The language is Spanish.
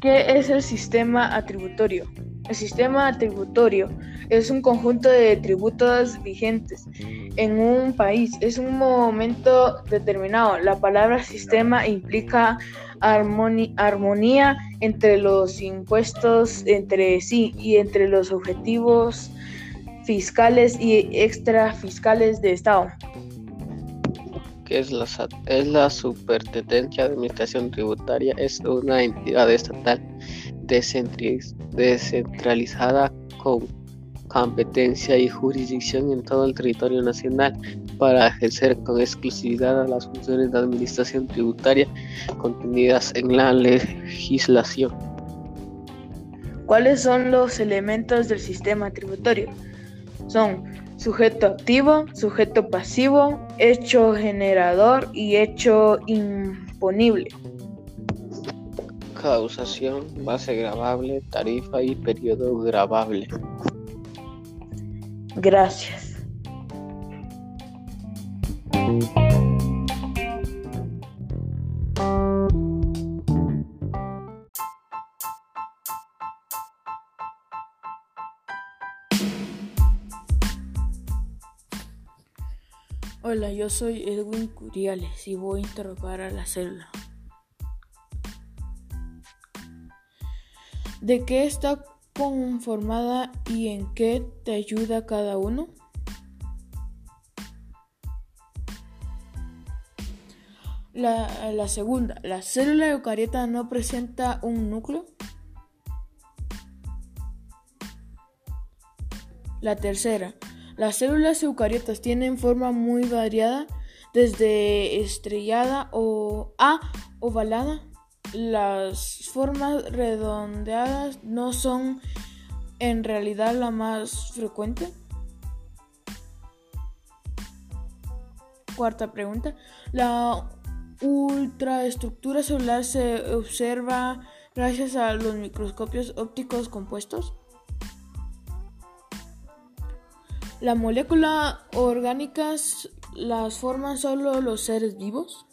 ¿Qué es el sistema atributorio? El sistema atributorio es un conjunto de tributos vigentes en un país. Es un momento determinado. La palabra sistema implica armonía entre los impuestos entre sí y entre los objetivos fiscales y extrafiscales de Estado. ¿Qué es la, es la Superintendencia de Administración Tributaria? Es una entidad estatal descentralizada con competencia y jurisdicción en todo el territorio nacional para ejercer con exclusividad las funciones de administración tributaria contenidas en la legislación. ¿Cuáles son los elementos del sistema tributario? Son sujeto activo, sujeto pasivo, hecho generador y hecho imponible. Causación, base grabable, tarifa y periodo grabable. Gracias. Hola, yo soy Edwin Curiales y voy a interrogar a la célula. ¿De qué está conformada y en qué te ayuda cada uno? La, segunda, ¿la célula eucariota no presenta un núcleo? La tercera, las células eucariotas tienen forma muy variada, desde estrellada o a ovalada. Las formas redondeadas no son en realidad la más frecuente. Cuarta pregunta. La ultraestructura celular se observa gracias a los microscopios ópticos compuestos. ¿La molécula orgánica las forman solo los seres vivos?